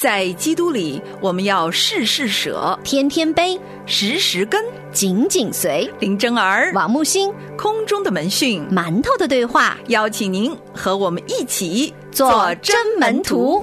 在基督里，我们要事事舍，天天悲，时时跟。紧紧随。林真儿，王木星，空中的门讯，馒头的对话，邀请您和我们一起做真门徒。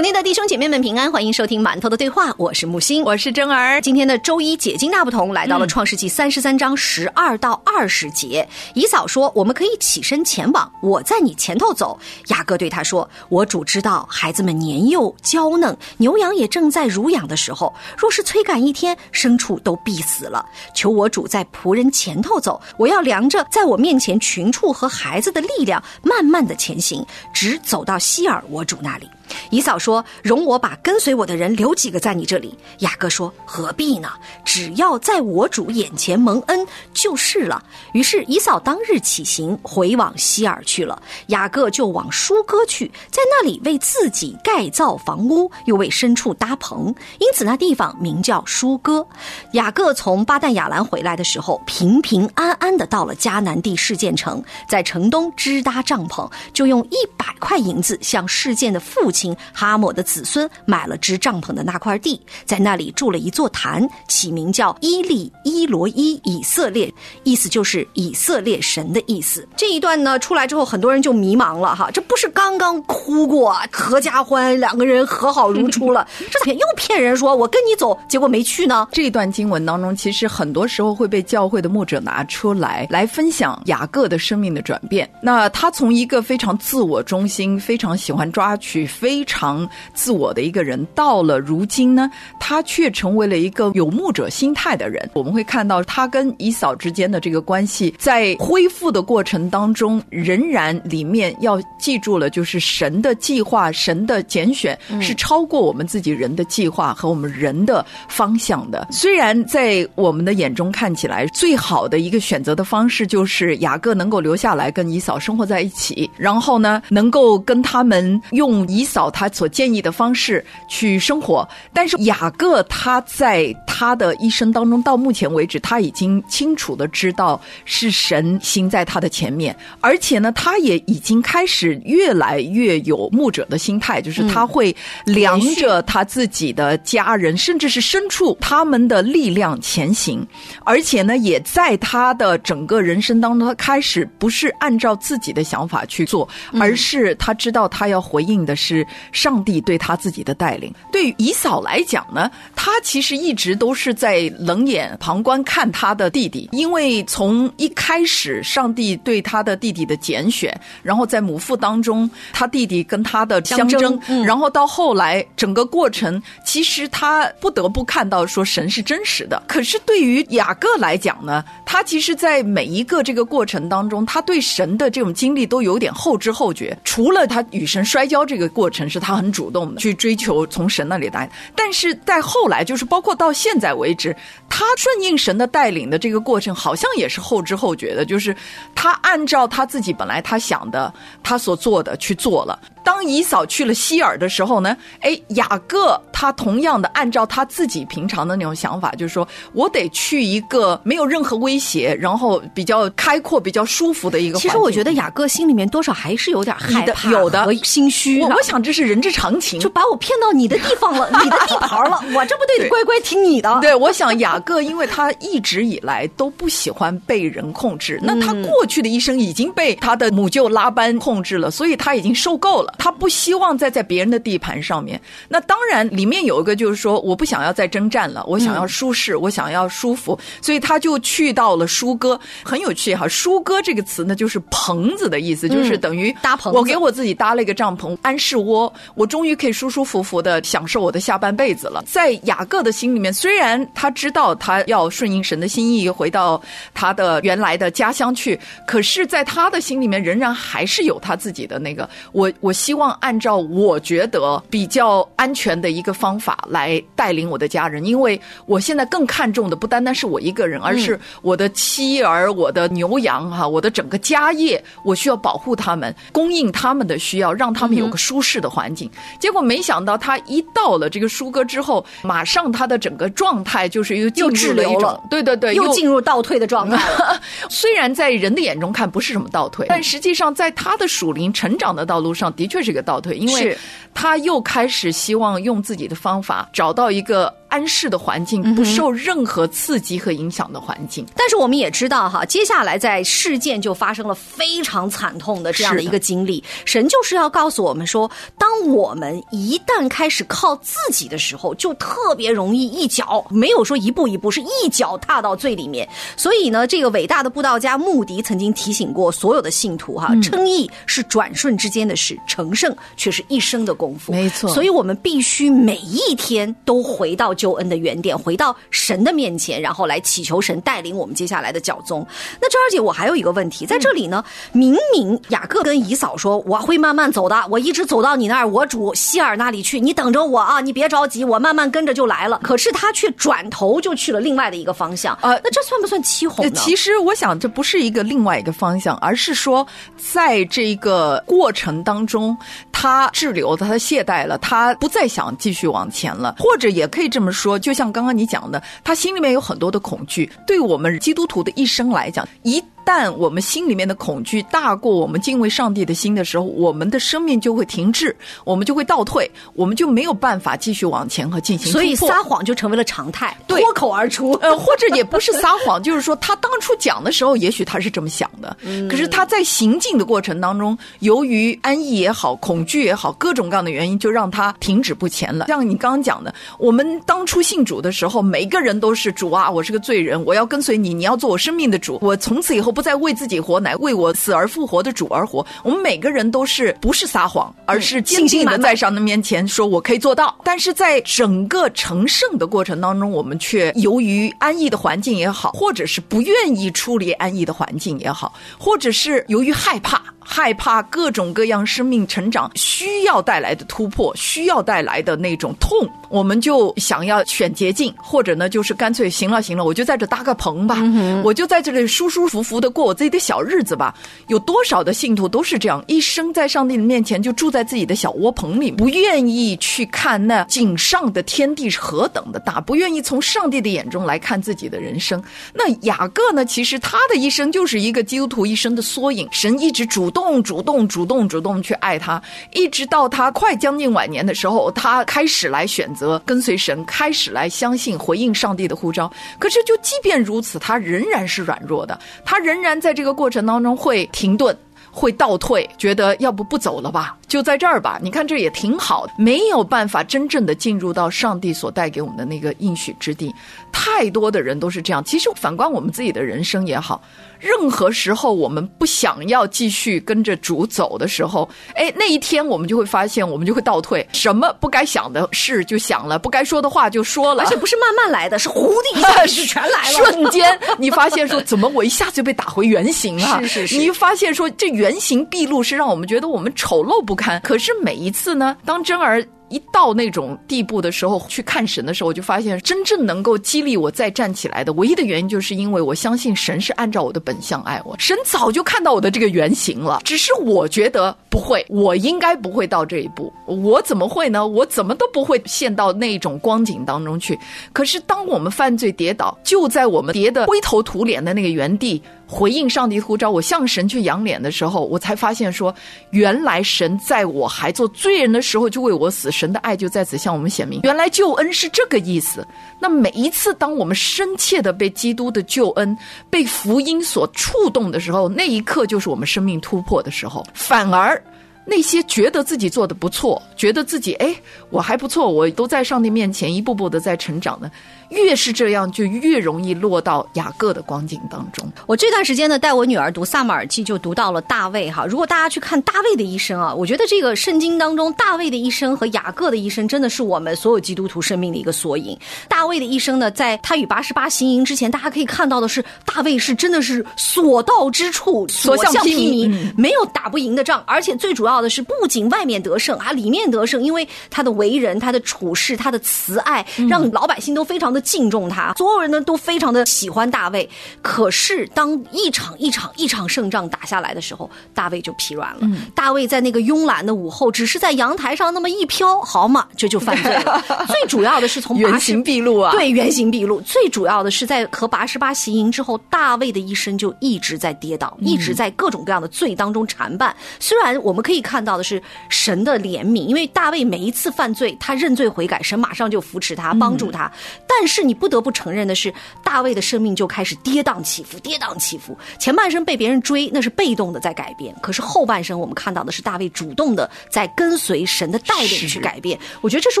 主内的弟兄姐妹们平安，欢迎收听馒头的对话，我是木星，我是珍儿。今天的周一解经大不同，来到了创世纪三十三章十二到二十节。以嫂说：“我们可以起身前往，我在你前头走。”雅各对他说：“我主知道孩子们年幼娇嫩，牛羊也正在乳养的时候，若是催赶一天，牲畜都必死了。求我主在仆人前头走，我要量着在我面前群畜和孩子的力量，慢慢的前行，直走到希尔我主那里。”以嫂说：“容我把跟随我的人留几个在你这里。”雅各说：“何必呢？只要在我主眼前蒙恩就是了。”于是以嫂当日起行，回往希尔去了。雅各就往舒哥去，在那里为自己盖造房屋，又为牲畜搭棚，因此那地方名叫舒哥。雅各从巴旦亚兰回来的时候，平平安安的到了迦南地事件城，在城东支搭帐篷，就用一百块银子向事件的父亲。哈姆的子孙买了支帐篷的那块地，在那里筑了一座坛，起名叫伊利伊罗伊以色列，意思就是以色列神的意思。这一段呢出来之后，很多人就迷茫了哈，这不是刚刚哭过，合家欢，两个人和好如初了，这咋又骗人说我跟你走，结果没去呢？这一段经文当中，其实很多时候会被教会的牧者拿出来来分享雅各的生命的转变。那他从一个非常自我中心、非常喜欢抓取非非常自我的一个人，到了如今呢，他却成为了一个有牧者心态的人。我们会看到他跟姨嫂之间的这个关系，在恢复的过程当中，仍然里面要记住了，就是神的计划、神的拣选是超过我们自己人的计划和我们人的方向的。虽然在我们的眼中看起来，最好的一个选择的方式就是雅各能够留下来跟姨嫂生活在一起，然后呢，能够跟他们用姨嫂。他所建议的方式去生活，但是雅各他在他的一生当中，到目前为止，他已经清楚的知道是神行在他的前面，而且呢，他也已经开始越来越有牧者的心态，就是他会量着他自己的家人，甚至是牲畜他们的力量前行，而且呢，也在他的整个人生当中，他开始不是按照自己的想法去做，而是他知道他要回应的是。上帝对他自己的带领，对于以嫂来讲呢，他其实一直都是在冷眼旁观看他的弟弟，因为从一开始，上帝对他的弟弟的拣选，然后在母腹当中，他弟弟跟他的相争，然后到后来整个过程，其实他不得不看到说神是真实的。可是对于雅各来讲呢，他其实，在每一个这个过程当中，他对神的这种经历都有点后知后觉，除了他与神摔跤这个过程是他很主动的去追求从神那里来，但是在后来，就是包括到现在为止，他顺应神的带领的这个过程，好像也是后知后觉的，就是他按照他自己本来他想的，他所做的去做了。当姨嫂去了希尔的时候呢，哎，雅各他同样的按照他自己平常的那种想法，就是说我得去一个没有任何威胁，然后比较开阔、比较舒服的一个。其实我觉得雅各心里面多少还是有点害怕、有的心虚。我我想这是人之常情，就把我骗到你的地方了，你的地盘了，我这不得乖乖听你的。对，我想雅各因为他一直以来都不喜欢被人控制，那他过去的一生已经被他的母舅拉班控制了，所以他已经受够了。他不希望再在别人的地盘上面。那当然，里面有一个就是说，我不想要再征战了，我想要舒适，我想要舒服，所以他就去到了舒哥。很有趣哈，舒哥这个词呢，就是棚子的意思，就是等于搭棚。我给我自己搭了一个帐篷，安室窝，我终于可以舒舒服服的享受我的下半辈子了。在雅各的心里面，虽然他知道他要顺应神的心意，回到他的原来的家乡去，可是在他的心里面，仍然还是有他自己的那个我我。希望按照我觉得比较安全的一个方法来带领我的家人，因为我现在更看重的不单单是我一个人，而是我的妻儿、我的牛羊哈，我的整个家业，我需要保护他们，供应他们的需要，让他们有个舒适的环境。结果没想到他一到了这个舒哥之后，马上他的整个状态就是又进入了一种，对对对，又进入倒退的状态了。虽然在人的眼中看不是什么倒退，但实际上在他的属灵成长的道路上的确是个倒退，因为他又开始希望用自己的方法找到一个。安适的环境，不受任何刺激和影响的环境。但是我们也知道哈，接下来在事件就发生了非常惨痛的这样的一个经历。神就是要告诉我们说，当我们一旦开始靠自己的时候，就特别容易一脚没有说一步一步，是一脚踏到最里面。所以呢，这个伟大的布道家穆迪曾经提醒过所有的信徒哈，称义是转瞬之间的事，成圣却是一生的功夫。没错，所以我们必须每一天都回到。救恩的原点，回到神的面前，然后来祈求神带领我们接下来的脚踪。那周二姐，我还有一个问题，在这里呢，明明雅各跟姨嫂说我会慢慢走的，我一直走到你那儿，我主希尔那里去，你等着我啊，你别着急，我慢慢跟着就来了。可是他却转头就去了另外的一个方向，呃，那这算不算欺哄呢？其实我想，这不是一个另外一个方向，而是说，在这个过程当中，他滞留了，他懈怠了，他不再想继续往前了，或者也可以这么。说，就像刚刚你讲的，他心里面有很多的恐惧。对我们基督徒的一生来讲，一。但我们心里面的恐惧大过我们敬畏上帝的心的时候，我们的生命就会停滞，我们就会倒退，我们就没有办法继续往前和进行。所以撒谎就成为了常态，脱口而出。呃，或者也不是撒谎，就是说他当初讲的时候，也许他是这么想的，可是他在行进的过程当中，由于安逸也好，恐惧也好，各种各样的原因，就让他停止不前了。像你刚刚讲的，我们当初信主的时候，每个人都是主啊，我是个罪人，我要跟随你，你要做我生命的主，我从此以后不。不再为自己活，乃为我死而复活的主而活。我们每个人都是不是撒谎，而是坚定的在上帝面前说：“我可以做到。”但是在整个成圣的过程当中，我们却由于安逸的环境也好，或者是不愿意处理安逸的环境也好，或者是由于害怕。害怕各种各样生命成长需要带来的突破，需要带来的那种痛，我们就想要选捷径，或者呢，就是干脆行了行了，我就在这搭个棚吧，我就在这里舒舒服服的过我自己的小日子吧。有多少的信徒都是这样，一生在上帝的面前就住在自己的小窝棚里，不愿意去看那井上的天地是何等的大，不愿意从上帝的眼中来看自己的人生。那雅各呢？其实他的一生就是一个基督徒一生的缩影。神一直主动。动主动主动主动去爱他，一直到他快将近晚年的时候，他开始来选择则跟随神，开始来相信回应上帝的呼召。可是，就即便如此，他仍然是软弱的，他仍然在这个过程当中会停顿。会倒退，觉得要不不走了吧，就在这儿吧。你看这也挺好，没有办法真正的进入到上帝所带给我们的那个应许之地。太多的人都是这样。其实反观我们自己的人生也好，任何时候我们不想要继续跟着主走的时候，哎，那一天我们就会发现，我们就会倒退，什么不该想的事就想了，不该说的话就说了，而且不是慢慢来的，是呼的一下就全来了，瞬间你发现说，怎么我一下子就被打回原形啊？是是是，你发现说这。原形毕露是让我们觉得我们丑陋不堪，可是每一次呢，当真儿。一到那种地步的时候，去看神的时候，我就发现真正能够激励我再站起来的唯一的原因，就是因为我相信神是按照我的本相爱我。神早就看到我的这个原型了，只是我觉得不会，我应该不会到这一步。我怎么会呢？我怎么都不会陷到那种光景当中去。可是当我们犯罪跌倒，就在我们跌得灰头土脸的那个原地，回应上帝呼召，我向神去仰脸的时候，我才发现说，原来神在我还做罪人的时候就为我死。神的爱就在此向我们显明，原来救恩是这个意思。那每一次当我们深切的被基督的救恩、被福音所触动的时候，那一刻就是我们生命突破的时候。反而那些觉得自己做的不错，觉得自己哎我还不错，我都在上帝面前一步步的在成长呢。越是这样，就越容易落到雅各的光景当中。我这段时间呢，带我女儿读萨马尔记，就读到了大卫哈。如果大家去看大卫的一生啊，我觉得这个圣经当中大卫的一生和雅各的一生，真的是我们所有基督徒生命的一个缩影。大卫的一生呢，在他与八十八行营之前，大家可以看到的是，大卫是真的是所到之处所向披靡，没有打不赢的仗，而且最主。要的是不仅外面得胜啊，里面得胜，因为他的为人、他的处事、他的慈爱，让老百姓都非常的敬重他，所有人呢都非常的喜欢大卫。可是当一场一场一场胜仗打下来的时候，大卫就疲软了。大卫在那个慵懒的午后，只是在阳台上那么一飘，好嘛，这就犯罪了。最主要的是从原形毕露啊，对，原形毕露。最主要的是在和八十八行营之后，大卫的一生就一直在跌倒，一直在各种各样的罪当中缠绊。虽然我们可以看到的是神的怜悯，因为大卫每一次犯罪，他认罪悔改，神马上就扶持他，帮助他。但是你不得不承认的是，大卫的生命就开始跌宕起伏，跌宕起伏。前半生被别人追，那是被动的在改变；可是后半生，我们看到的是大卫主动的在跟随神的带领去改变。我觉得这是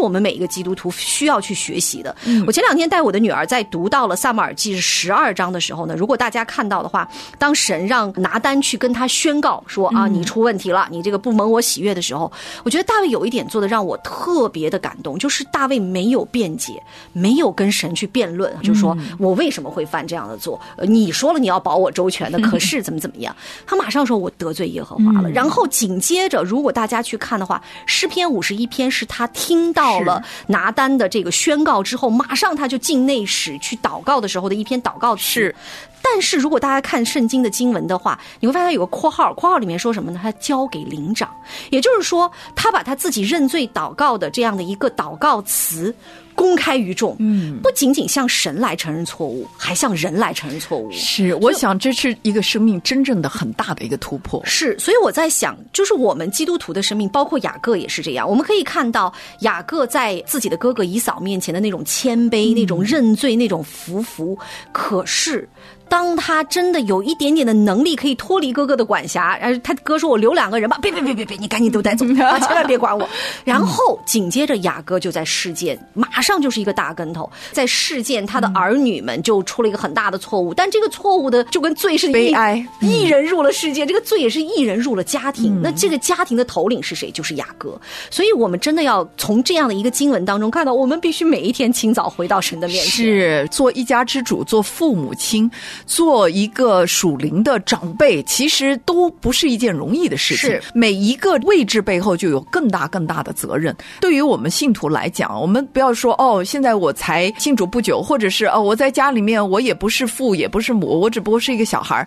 我们每一个基督徒需要去学习的。我前两天带我的女儿在读到了撒母耳记十二章的时候呢，如果大家看到的话，当神让拿单去跟他宣告说啊，你出问题了，你这个不蒙我喜悦的时候，我觉得大卫有一点做的让我特别的感动，就是大卫没有辩解，没有跟神去辩论，就说我为什么会犯这样的错？呃，你说了你要保我周全的，可是怎么怎么样？他马上说我得罪耶和华了。然后紧接着，如果大家去看的话，诗篇五十一篇是他听到了拿单的这个宣告之后，马上他就进内室去祷告的时候的一篇祷告是。但是如果大家看圣经的经文的话，你会发现有个括号，括号里面说什么呢？他交给灵长，也就是说，他把他自己认罪祷告的这样的一个祷告词公开于众，嗯，不仅仅向神来承认错误，还向人来承认错误。是，我想这是一个生命真正的很大的一个突破。是，所以我在想，就是我们基督徒的生命，包括雅各也是这样。我们可以看到雅各在自己的哥哥以扫面前的那种谦卑、那种认罪、那种服服，可是。当他真的有一点点的能力，可以脱离哥哥的管辖，然后他哥说：“我留两个人吧。”别别别别别，你赶紧都带走 啊！千万别管我。然后紧接着雅各就在事件，马上就是一个大跟头，在事件他的儿女们就出了一个很大的错误，但这个错误的就跟罪是悲哀，一人入了世界，这个罪也是一人入了家庭。那这个家庭的头领是谁？就是雅各。所以我们真的要从这样的一个经文当中看到，我们必须每一天清早回到神的面前，是做一家之主，做父母亲。做一个属灵的长辈，其实都不是一件容易的事情。是每一个位置背后就有更大更大的责任。对于我们信徒来讲，我们不要说哦，现在我才信主不久，或者是哦，我在家里面我也不是父也不是母，我只不过是一个小孩儿。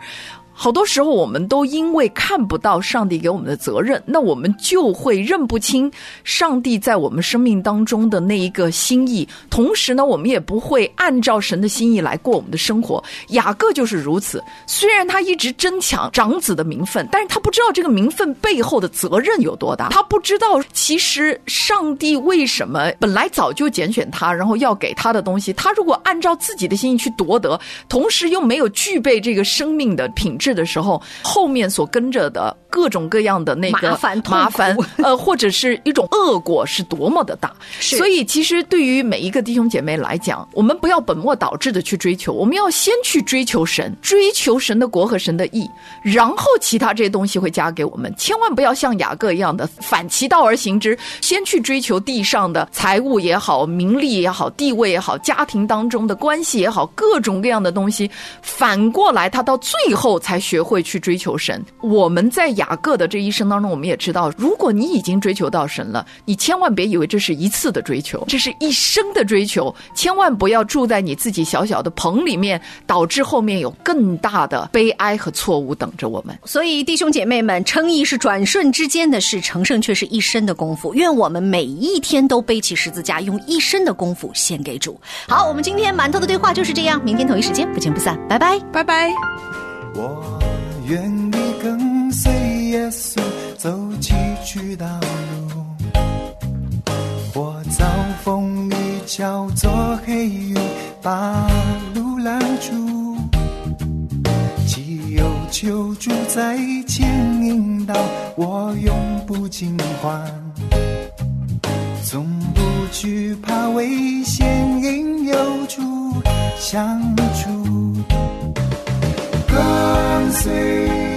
好多时候，我们都因为看不到上帝给我们的责任，那我们就会认不清上帝在我们生命当中的那一个心意。同时呢，我们也不会按照神的心意来过我们的生活。雅各就是如此。虽然他一直争抢长子的名分，但是他不知道这个名分背后的责任有多大。他不知道，其实上帝为什么本来早就拣选他，然后要给他的东西，他如果按照自己的心意去夺得，同时又没有具备这个生命的品质。治的时候，后面所跟着的各种各样的那个麻烦、麻烦，呃，或者是一种恶果，是多么的大。所以，其实对于每一个弟兄姐妹来讲，我们不要本末倒置的去追求，我们要先去追求神，追求神的国和神的义，然后其他这些东西会加给我们。千万不要像雅各一样的反其道而行之，先去追求地上的财物也好、名利也好、地位也好、家庭当中的关系也好，各种各样的东西，反过来他到最后才。才学会去追求神。我们在雅各的这一生当中，我们也知道，如果你已经追求到神了，你千万别以为这是一次的追求，这是一生的追求。千万不要住在你自己小小的棚里面，导致后面有更大的悲哀和错误等着我们。所以，弟兄姐妹们，称义是转瞬之间的事，成圣却是一生的功夫。愿我们每一天都背起十字架，用一生的功夫献给主。好，我们今天馒头的对话就是这样，明天同一时间不见不散，拜拜，拜拜。我愿意跟随耶稣走崎岖道路，我遭风雨叫做黑云把路拦住，既有救助在牵引导，我永不惊慌，从不惧怕危险因有主相助。跟随。